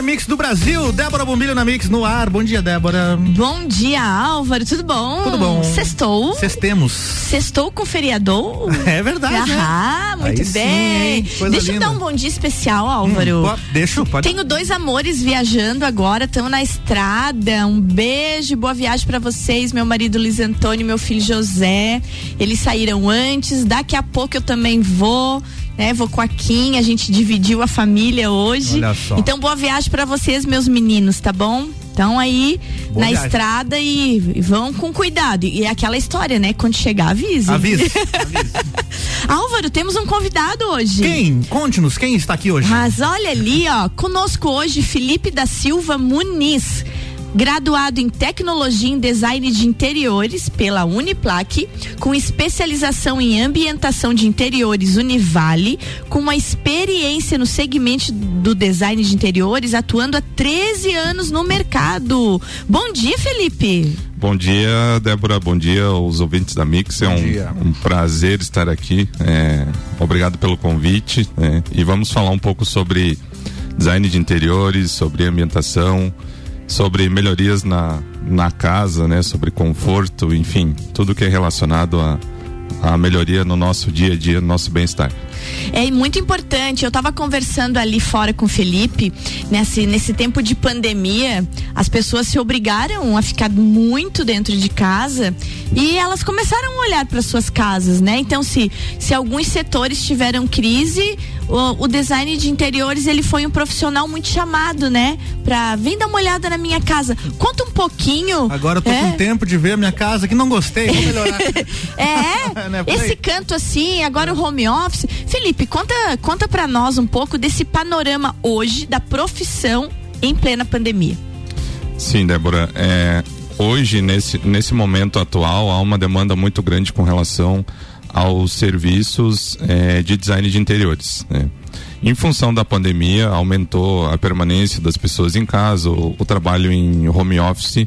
Melhor mix do Brasil. Débora Bombilho na Mix no ar. Bom dia, Débora. Bom dia, Álvaro. Tudo bom? Tudo bom. Sextou? Sextemos. Sextou com feriador? É verdade. Ah, né? muito Aí bem. Sim, Deixa linda. eu dar um bom dia especial, Álvaro. Hum, deixa, pode. Tenho dois amores viajando agora, estão na estrada. Um beijo, boa viagem para vocês, meu marido Luiz Antônio e meu filho José. Eles saíram antes, daqui a pouco eu também vou né? Vou com a Kim, a gente dividiu a família hoje. Então boa viagem para vocês, meus meninos, tá bom? Então aí Boa na viagem. estrada e, e vão com cuidado. E é aquela história, né? Quando chegar, avise. Avisa. Álvaro, temos um convidado hoje. Quem? Conte-nos, quem está aqui hoje? Mas olha ali, ó, conosco hoje Felipe da Silva Muniz. Graduado em Tecnologia em Design de Interiores pela Uniplac, com especialização em ambientação de interiores Univale, com uma experiência no segmento do design de interiores, atuando há 13 anos no mercado. Bom dia, Felipe. Bom dia, Débora. Bom dia aos ouvintes da Mix. É Bom um, dia. um prazer estar aqui. É, obrigado pelo convite. né? E vamos falar um pouco sobre design de interiores, sobre ambientação, sobre melhorias na, na casa, né? Sobre conforto, enfim, tudo que é relacionado a, a melhoria no nosso dia a dia, no nosso bem-estar. É muito importante. Eu estava conversando ali fora com o Felipe, nesse, nesse tempo de pandemia, as pessoas se obrigaram a ficar muito dentro de casa e elas começaram a olhar para suas casas, né? Então, se, se alguns setores tiveram crise, o, o design de interiores ele foi um profissional muito chamado, né? Pra vem dar uma olhada na minha casa. Conta um pouquinho. Agora eu tô é. com tempo de ver a minha casa que não gostei, vou melhorar. É, por esse canto assim, agora o home office. Felipe, conta, conta para nós um pouco desse panorama hoje da profissão em plena pandemia. Sim, Débora. É, hoje, nesse, nesse momento atual, há uma demanda muito grande com relação aos serviços é, de design de interiores. né? Em função da pandemia, aumentou a permanência das pessoas em casa, o, o trabalho em home office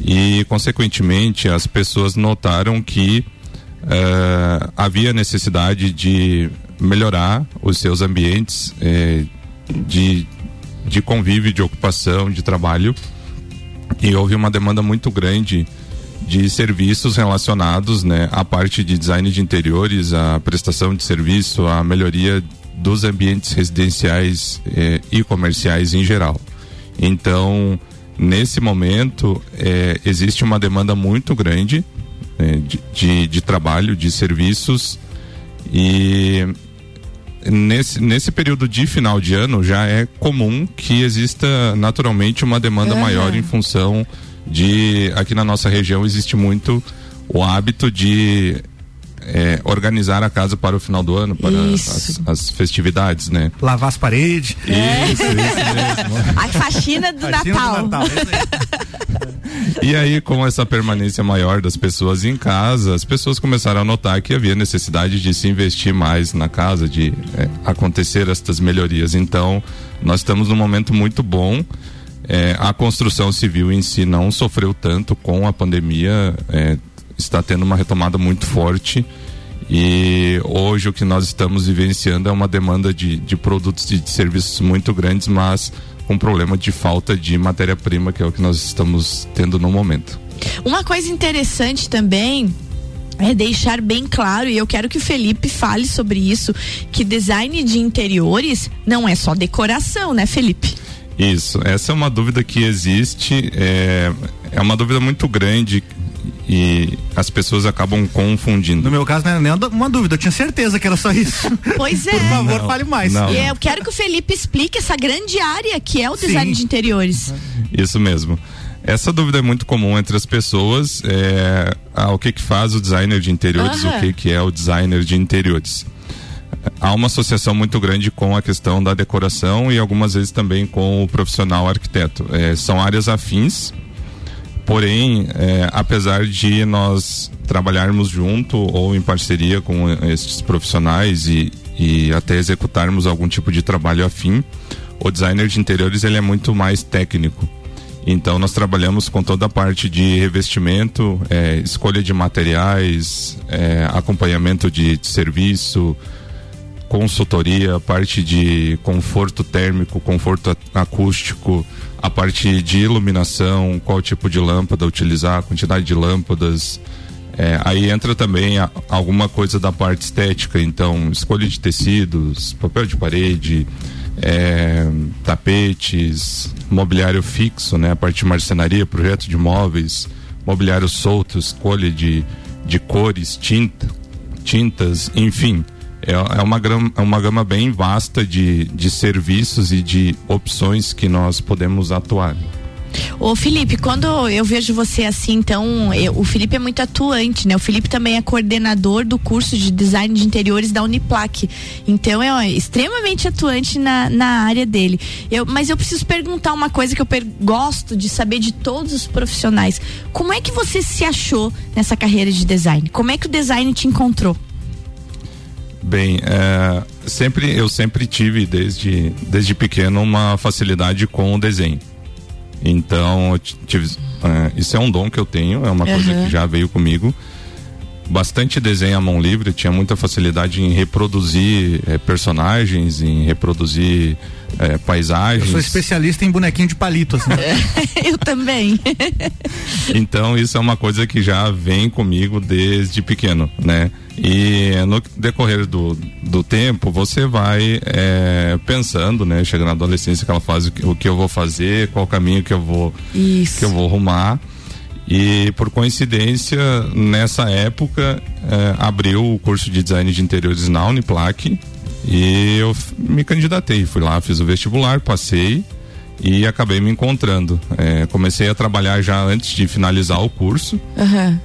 e, consequentemente, as pessoas notaram que eh, havia necessidade de melhorar os seus ambientes eh, de, de convívio, de ocupação, de trabalho e houve uma demanda muito grande de serviços relacionados né, à parte de design de interiores, à prestação de serviço, à melhoria dos ambientes residenciais eh, e comerciais em geral. Então, nesse momento, eh, existe uma demanda muito grande eh, de, de, de trabalho, de serviços e nesse, nesse período de final de ano já é comum que exista naturalmente uma demanda Aham. maior em função de aqui na nossa região existe muito o hábito de é, organizar a casa para o final do ano, para as, as festividades, né? Lavar as paredes. Isso, isso mesmo. A faxina do Faxina Natal. do Natal. E aí, com essa permanência maior das pessoas em casa, as pessoas começaram a notar que havia necessidade de se investir mais na casa, de é, acontecer estas melhorias. Então, nós estamos num momento muito bom. É, a construção civil em si não sofreu tanto com a pandemia, é, está tendo uma retomada muito forte. E hoje o que nós estamos vivenciando é uma demanda de, de produtos e de serviços muito grandes, mas com problema de falta de matéria-prima, que é o que nós estamos tendo no momento. Uma coisa interessante também é deixar bem claro, e eu quero que o Felipe fale sobre isso, que design de interiores não é só decoração, né, Felipe? Isso, essa é uma dúvida que existe, é, é uma dúvida muito grande e as pessoas acabam confundindo. No meu caso, não era nem uma dúvida, eu tinha certeza que era só isso. Pois é. Por favor, Não, fale mais. não. E eu quero que o Felipe explique essa grande área que é o design Sim. de interiores. Isso mesmo. Essa dúvida é muito comum entre as pessoas. É, ah, o que que faz o designer de interiores? Aham. O que que é o designer de interiores? Há uma associação muito grande com a questão da decoração e algumas vezes também com o profissional arquiteto. É, são áreas afins, porém, é, apesar de nós trabalharmos junto ou em parceria com esses profissionais e, e até executarmos algum tipo de trabalho afim, o designer de interiores ele é muito mais técnico. Então nós trabalhamos com toda a parte de revestimento, é, escolha de materiais, é, acompanhamento de, de, serviço, consultoria, parte de conforto térmico, conforto acústico, a parte de iluminação, qual tipo de lâmpada utilizar, quantidade de lâmpadas. É, aí entra também a, alguma coisa da parte estética, então escolha de tecidos, papel de parede, é, tapetes, mobiliário fixo, né? A parte de marcenaria, projeto de móveis, mobiliário solto, escolha de, de cores, tinta, tintas, enfim. É, é, uma, é uma gama bem vasta de, de serviços e de opções que nós podemos atuar. Ô Felipe, quando eu vejo você assim, então, eu, o Felipe é muito atuante, né? O Felipe também é coordenador do curso de design de interiores da Uniplac. Então é ó, extremamente atuante na, na área dele. Eu, mas eu preciso perguntar uma coisa que eu gosto de saber de todos os profissionais. Como é que você se achou nessa carreira de design? Como é que o design te encontrou? Bem, é, sempre eu sempre tive desde desde pequeno uma facilidade com o desenho. Então, tive, é, isso é um dom que eu tenho, é uma uhum. coisa que já veio comigo. Bastante desenho à mão livre, tinha muita facilidade em reproduzir é, personagens, em reproduzir é, paisagens. Eu sou especialista em bonequinho de palito, assim. eu também. então, isso é uma coisa que já vem comigo desde pequeno, né? E no decorrer do, do tempo, você vai é, pensando, né? Chega na adolescência, aquela fase, o que eu vou fazer, qual caminho que eu vou, Isso. que eu vou arrumar. E por coincidência, nessa época, é, abriu o curso de design de interiores na Uniplac e eu me candidatei. Fui lá, fiz o vestibular, passei e acabei me encontrando. É, comecei a trabalhar já antes de finalizar o curso. Uhum.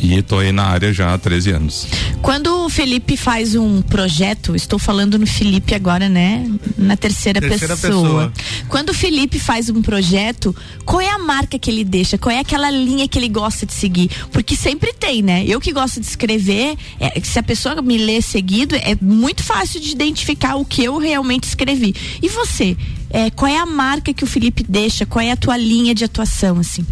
E estou aí na área já há 13 anos. Quando o Felipe faz um projeto, estou falando no Felipe agora, né? Na terceira, terceira pessoa. pessoa. Quando o Felipe faz um projeto, qual é a marca que ele deixa? Qual é aquela linha que ele gosta de seguir? Porque sempre tem, né? Eu que gosto de escrever, é, se a pessoa me lê seguido, é muito fácil de identificar o que eu realmente escrevi. E você? É, qual é a marca que o Felipe deixa? Qual é a tua linha de atuação, assim?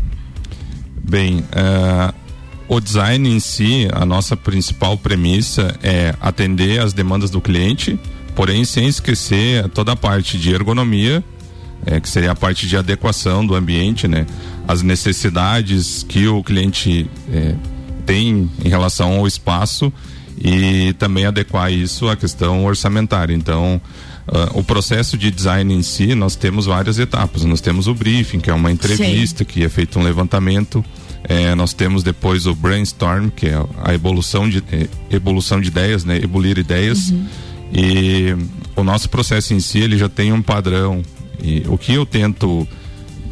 Bem, uh o design em si, a nossa principal premissa é atender as demandas do cliente, porém sem esquecer toda a parte de ergonomia, é, que seria a parte de adequação do ambiente, né? As necessidades que o cliente é, tem em relação ao espaço e também adequar isso à questão orçamentária. Então, Uh, o processo de design em si, nós temos várias etapas. Nós temos o briefing, que é uma entrevista, Sim. que é feito um levantamento é, nós temos depois o brainstorm, que é a evolução de, é, evolução de ideias, né? Ebulir ideias. Uhum. E o nosso processo em si, ele já tem um padrão. E o que eu tento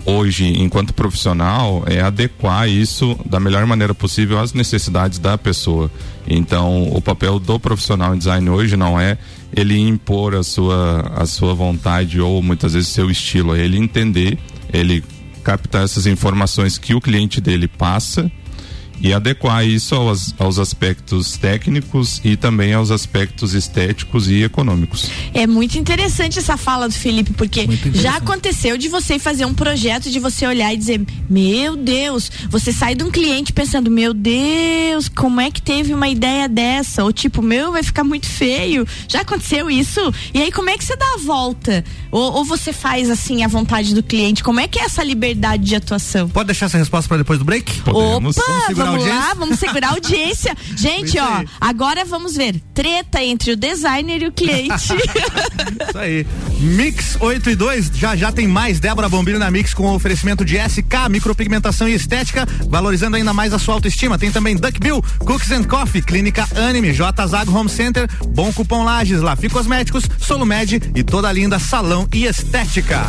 hoje, enquanto profissional, é adequar isso da melhor maneira possível às necessidades da pessoa. Então, o papel do profissional em design hoje não é ele impor a sua, a sua vontade ou muitas vezes seu estilo, é ele entender, ele captar essas informações que o cliente dele passa e adequar isso aos, aos aspectos técnicos e também aos aspectos estéticos e econômicos. É muito interessante essa fala do Felipe, porque já aconteceu de você fazer um projeto, de você olhar e dizer, meu Deus, você sai de um cliente pensando, meu Deus, como é que teve uma ideia dessa? Ou tipo, meu, vai ficar muito feio. Já aconteceu isso? E aí, como é que você dá a volta? Ou, ou você faz assim a vontade do cliente? Como é que é essa liberdade de atuação? Pode deixar essa resposta para depois do break? Podemos. Opa, vamos lá, vamos segurar a audiência. Gente, ó, agora vamos ver. Treta entre o designer e o cliente. Isso aí. Mix 8 e 2, já já tem mais Débora Bombilho na Mix com oferecimento de SK, micropigmentação e estética, valorizando ainda mais a sua autoestima. Tem também Duck Bill, Cooks and Coffee, Clínica Anime, J Zago Home Center, Bom Cupom Lages, Lafi Cosméticos, Solumed e toda a linda salão e estética.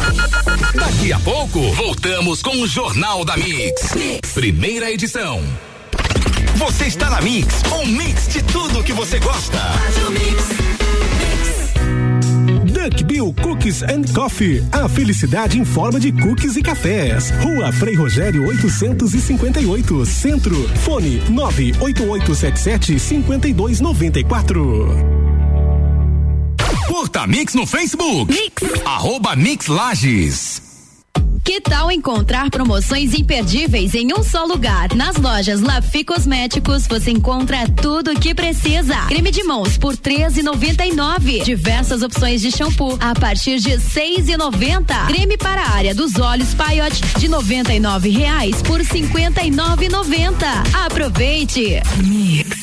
Daqui a pouco, voltamos com o Jornal da mix. Primeira edição. Você está na Mix, um mix de tudo que você gosta. Duck Bill Cookies and Coffee. A felicidade em forma de cookies e cafés. Rua Frei Rogério 858, Centro. Fone 98877 5294. Curta Mix no Facebook. Mix. Arroba Mix Lages. Que tal encontrar promoções imperdíveis em um só lugar? Nas lojas Lafi Cosméticos você encontra tudo o que precisa. Creme de mãos por 13,99. Diversas opções de shampoo a partir de 6,90. Creme para a área dos olhos Paiote de R$ reais por 59,90. Aproveite. Mix.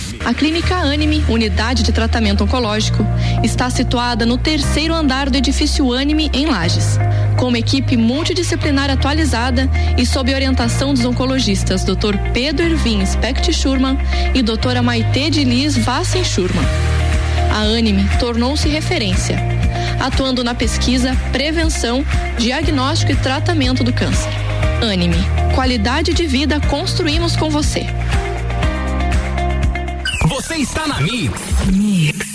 A Clínica Anime, unidade de tratamento oncológico, está situada no terceiro andar do edifício Anime, em Lages. Com uma equipe multidisciplinar atualizada e sob orientação dos oncologistas Dr. Pedro Ervin Specht Schurman e doutora Maite de Liz Vassen Schurman. A Anime tornou-se referência, atuando na pesquisa, prevenção, diagnóstico e tratamento do câncer. Anime, qualidade de vida construímos com você. Você está na Mix. Mix.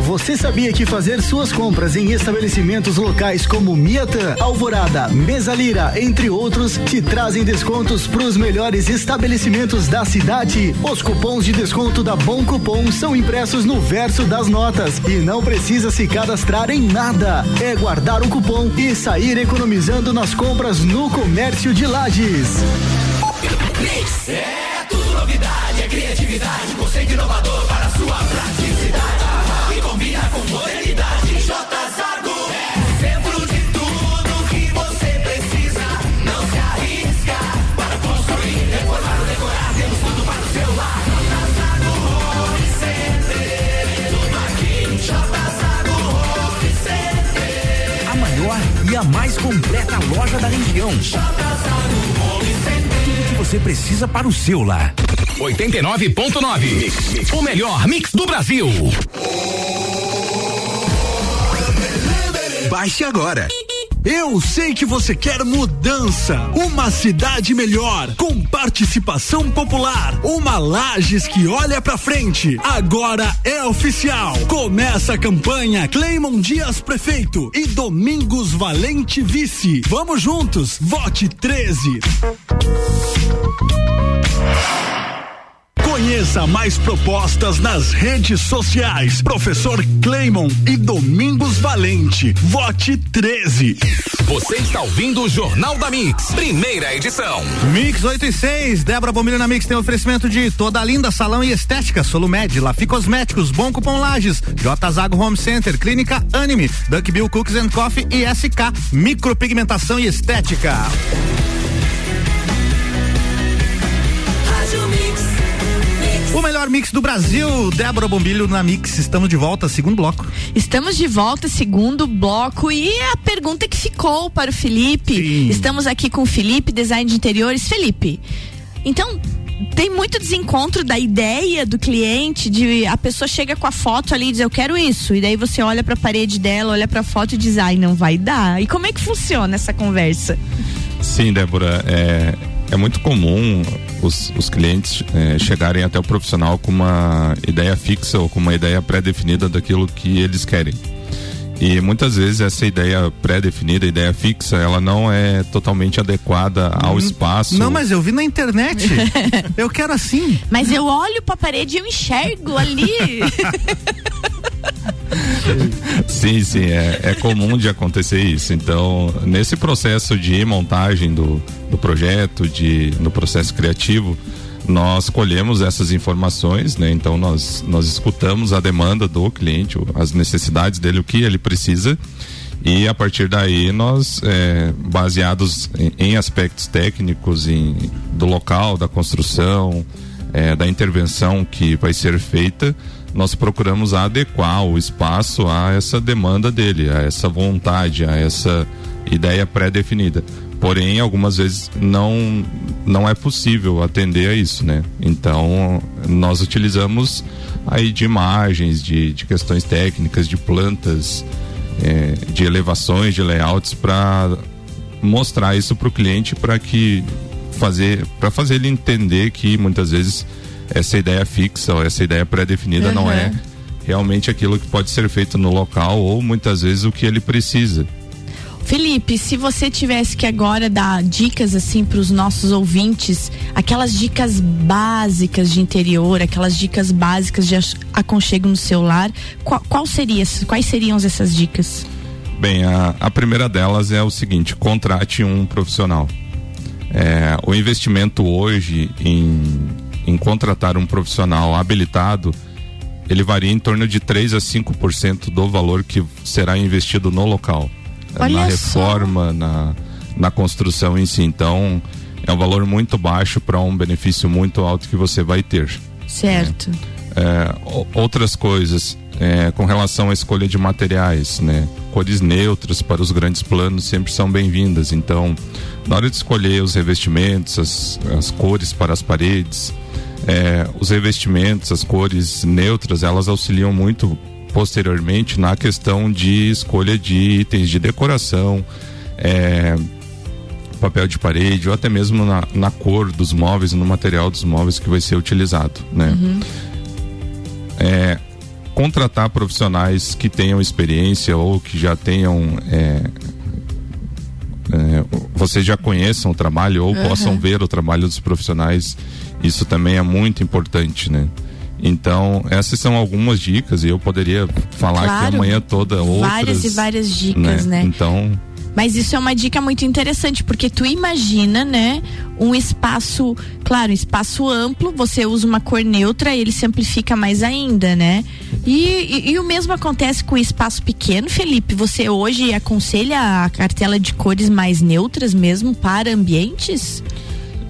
Você sabia que fazer suas compras em estabelecimentos locais como Miatã, Alvorada, Mesalira, entre outros, te trazem descontos para os melhores estabelecimentos da cidade? Os cupons de desconto da Bom Cupom são impressos no verso das notas e não precisa se cadastrar em nada. É guardar o cupom e sair economizando nas compras no comércio de Lages. Criatividade, conceito inovador para sua praticidade. E combina com modernidade. J Zago é centro de tudo que você precisa. Não se arrisca para construir, reformar ou decorar. Temos tudo para o seu lar. A maior e a mais completa loja da região. Tudo que você precisa para o seu lar. 89.9. O melhor mix do Brasil. Baixe agora. Eu sei que você quer mudança, uma cidade melhor, com participação popular, uma Lages que olha pra frente. Agora é oficial. Começa a campanha Cleimon Dias Prefeito e Domingos Valente Vice. Vamos juntos, vote 13. Conheça mais propostas nas redes sociais. Professor Cleimon e Domingos Valente. Vote 13. Você está ouvindo o Jornal da Mix, primeira edição. Mix 8 e 6, Débora Bombilho na Mix tem oferecimento de toda linda salão e estética, Solumed, Lafi Cosméticos, Bom Cupom Lages, J Zago Home Center, Clínica Anime, Duck Bill Cookies and Coffee e SK Micropigmentação e Estética. Melhor mix do Brasil, Débora Bombilho na Mix. Estamos de volta, segundo bloco. Estamos de volta, segundo bloco. E a pergunta que ficou para o Felipe. Sim. Estamos aqui com o Felipe, design de interiores. Felipe, então. Tem muito desencontro da ideia do cliente, de a pessoa chega com a foto ali e diz eu quero isso, e daí você olha para a parede dela, olha para a foto e diz ai não vai dar. E como é que funciona essa conversa? Sim, Débora, é, é muito comum os, os clientes é, chegarem até o profissional com uma ideia fixa ou com uma ideia pré-definida daquilo que eles querem. E muitas vezes essa ideia pré-definida, ideia fixa, ela não é totalmente adequada ao espaço. Não, mas eu vi na internet. eu quero assim. Mas eu olho para a parede e eu enxergo ali. Sim, sim, é, é, comum de acontecer isso. Então, nesse processo de montagem do, do projeto, de, no processo criativo, nós colhemos essas informações, né? Então nós nós escutamos a demanda do cliente, as necessidades dele, o que ele precisa e a partir daí nós é, baseados em, em aspectos técnicos em, do local, da construção, é, da intervenção que vai ser feita, nós procuramos adequar o espaço a essa demanda dele, a essa vontade, a essa ideia pré-definida. Porém, algumas vezes não não é possível atender a isso, né? Então, nós utilizamos aí de imagens, de, de questões técnicas, de plantas, eh, de elevações, de layouts para mostrar isso para o cliente para que fazer para fazer ele entender que muitas vezes essa ideia fixa ou essa ideia pré-definida não é Uhum. realmente aquilo que pode ser feito no local ou muitas vezes o que ele precisa. Felipe, se você tivesse que agora dar dicas assim para os nossos ouvintes, aquelas dicas básicas de interior, aquelas dicas básicas de aconchego no celular, qual, qual seria, quais seriam essas dicas? Bem, a, a primeira delas é o seguinte: contrate um profissional. É, o investimento hoje em, em contratar um profissional habilitado, ele varia em torno de 3 a 5% do valor que será investido no local. Olha na só. reforma, na, na construção em si. Então, é um valor muito baixo para um benefício muito alto que você vai ter. Certo. É, o- outras coisas é, com relação à escolha de materiais, né? Cores neutras para os grandes planos sempre são bem-vindas. Então, na hora de escolher os revestimentos, as, as cores para as paredes, é, os revestimentos, as cores neutras, elas auxiliam muito posteriormente na questão de escolha de itens de decoração, é, papel de parede ou até mesmo na, na cor dos móveis, no material dos móveis que vai ser utilizado, né? É, contratar profissionais que tenham experiência ou que já tenham é, é, vocês já conheçam o trabalho ou Aham. possam ver o trabalho dos profissionais isso também é muito importante né então essas são algumas dicas e eu poderia falar aqui Claro. amanhã toda outras Várias e várias dicas, né? então Mas isso é uma dica muito interessante, porque tu imagina, né, um espaço, claro, um espaço amplo, você usa uma cor neutra, ele se amplifica mais ainda, né? E, e- e o mesmo acontece com o espaço pequeno, Felipe. Você hoje aconselha a cartela de cores mais neutras mesmo para ambientes?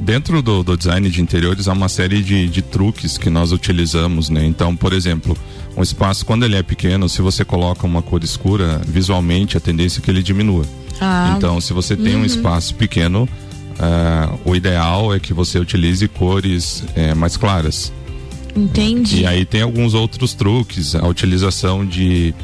Dentro do, do design de interiores há uma série de, de truques que nós utilizamos, né? Então, por exemplo, um espaço quando ele é pequeno, se você coloca uma cor escura, visualmente a tendência é que ele diminua. Ah. Então, se você tem um Uhum. espaço pequeno, ah, o ideal é que você utilize cores eh, mais claras. Entendi. E aí tem alguns outros truques, a utilização de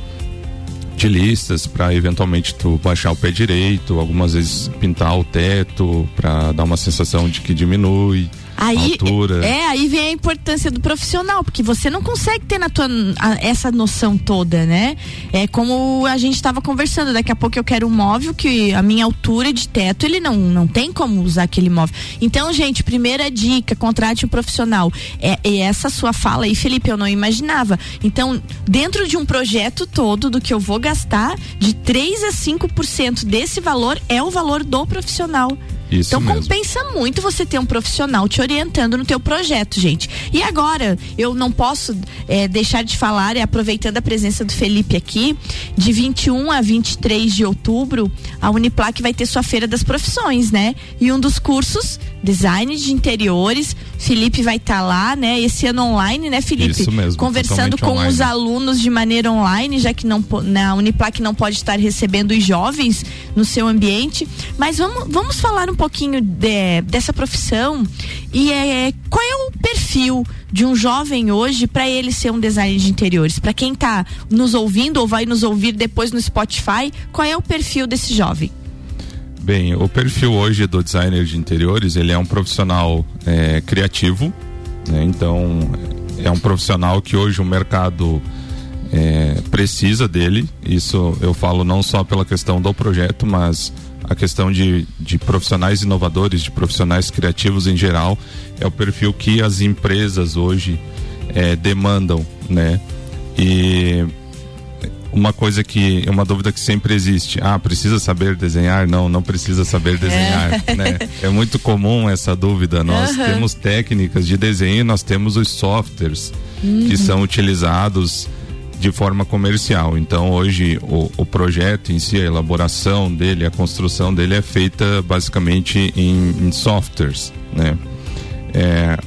de listas para eventualmente tu baixar o pé direito, algumas vezes pintar o teto para dar uma sensação de que diminui Aí, altura. é, aí vem a importância do profissional, porque você não consegue ter na tua a- essa noção toda, né? É como a gente estava conversando, daqui a pouco eu quero um móvel que a minha altura de teto, ele não, não tem como usar aquele móvel. Então, gente, primeira dica, contrate um profissional. É, e essa sua fala aí, Felipe, eu não imaginava. Então, dentro de um projeto todo do que eu vou gastar, de 3 a 5% desse valor é o valor do profissional. Isso então mesmo. compensa muito você ter um profissional te orientando no teu projeto, gente. E agora, eu não posso eh, deixar de falar, e aproveitando a presença do Felipe aqui, de 21 a 23 de outubro, a Uniplac vai ter sua feira das profissões, né? E um dos cursos, design de interiores, Felipe vai estar lá, né? Esse ano online, né, Felipe? Isso mesmo, Conversando com online. os alunos de maneira online, já que não na Uniplac não pode estar recebendo os jovens no seu ambiente. Mas vamos, vamos falar um pouquinho de- dessa profissão e é, qual é o perfil de um jovem hoje para ele ser um designer de interiores? Para quem está nos ouvindo ou vai nos ouvir depois no Spotify, qual é o perfil desse jovem? Bem, o perfil hoje do designer de interiores, ele é um profissional é, criativo, né? Então, é um profissional que hoje o mercado é, precisa dele. Isso eu falo não só pela questão do projeto, mas a questão de, de profissionais inovadores, de profissionais criativos em geral, é o perfil que as empresas hoje é, demandam, né? E uma coisa que uma dúvida que sempre existe ah precisa saber desenhar não não precisa saber desenhar É. né é muito comum essa dúvida nós Aham. temos técnicas de desenho e nós temos os softwares Uhum. que são utilizados de forma comercial então hoje o, o projeto em si a elaboração dele a construção dele é feita basicamente em, em softwares né é,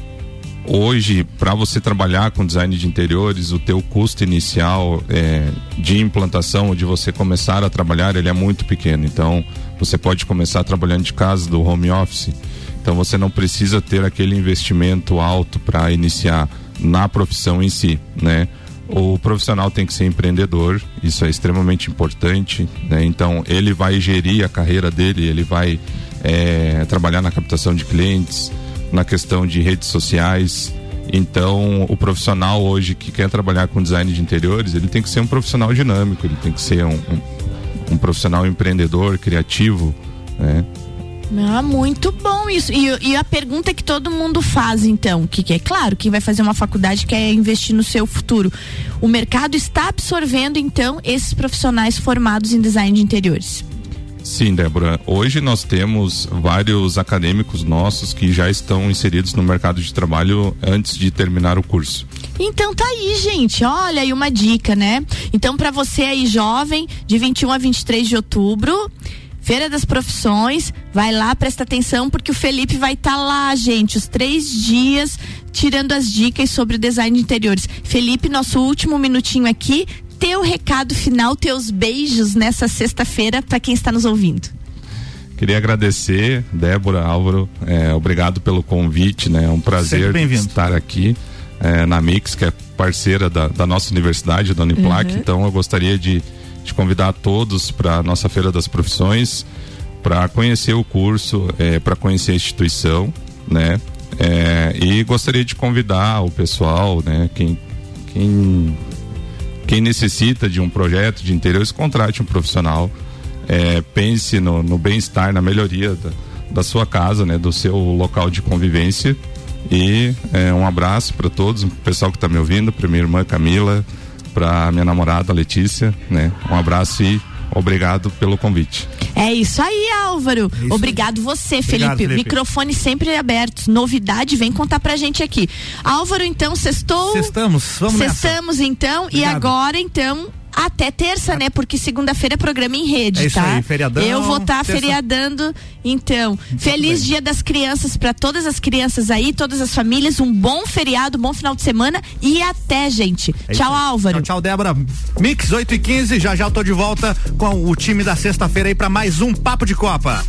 hoje para você trabalhar com design de interiores o teu custo inicial é, de implantação de você começar a trabalhar ele é muito pequeno. Então você pode começar trabalhando de casa do home office. Então você não precisa ter aquele investimento alto para iniciar na profissão em si né? O profissional tem que ser empreendedor isso é extremamente importante né? então ele vai gerir a carreira dele ele vai é, trabalhar na captação de clientes na questão de redes sociais. Então, o profissional hoje que quer trabalhar com design de interiores, ele tem que ser um profissional dinâmico, ele tem que ser um, um, um profissional empreendedor, criativo, né? Ah, muito bom isso. E, e a pergunta que todo mundo faz, então, que, que é claro, quem vai fazer uma faculdade quer investir no seu futuro. O mercado está absorvendo, então, esses profissionais formados em design de interiores. Sim, Débora. Hoje nós temos vários acadêmicos nossos que já estão inseridos no mercado de trabalho antes de terminar o curso. Então tá aí, gente. Olha aí uma dica, né? Então, para você aí jovem, de 21 a 23 de outubro, Feira das Profissões, vai lá, presta atenção, porque o Felipe vai estar lá, gente, os três dias, tirando as dicas sobre o design de interiores. Felipe, nosso último minutinho aqui, teu recado final, teus beijos nessa sexta-feira para quem está nos ouvindo. Queria agradecer, Débora, Álvaro, é, obrigado pelo convite, né? É um prazer estar aqui é, na Mix, que é parceira da, da nossa universidade, da Uniplac. Uhum. Então eu gostaria de, de convidar todos para a nossa Feira das Profissões, para conhecer o curso, é, para conhecer a instituição, né? É, e gostaria de convidar o pessoal, né? Quem, quem quem necessita de um projeto de interiores, contrate um profissional. É, pense no, no bem-estar, na melhoria da, da sua casa, né, do seu local de convivência. E é, um abraço para todos, o pessoal que está me ouvindo, para minha irmã Camila, para minha namorada Letícia, né? Um abraço e obrigado pelo convite. É isso aí, Álvaro. Obrigado você, Obrigado, Felipe. Felipe. Microfone sempre aberto. Novidade, vem contar pra gente aqui. Álvaro, então, sextou. Sextamos, vamos nessa. Sextamos, então. E Obrigado. agora, então. Até terça, né? Porque segunda-feira é programa em rede, É isso tá? aí, feriadão, Eu vou estar terça- feriadando. Então, feliz Dia das Crianças pra todas as crianças aí, todas as famílias. Um bom feriado, um bom final de semana e até, gente. É tchau. Álvaro. Tchau, tchau, Débora. Mix 8 e 15, já já eu tô de volta com o time da sexta-feira aí pra mais um Papo de Copa.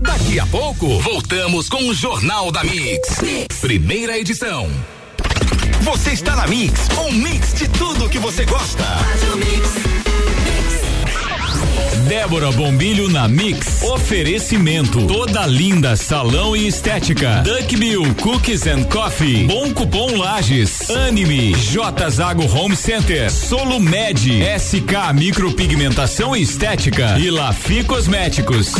Daqui a pouco, voltamos com o Jornal da Mix. Primeira edição. Você está na Mix, um mix de tudo que você gosta. Débora Bombilho na Mix. Oferecimento. Toda linda salão e estética. Duck Bill Cookies and Coffee. Bom Cupom Lages. Anime. J Zago Home Center. Solo Med. SK Micropigmentação e Estética. E Lafi Cosméticos.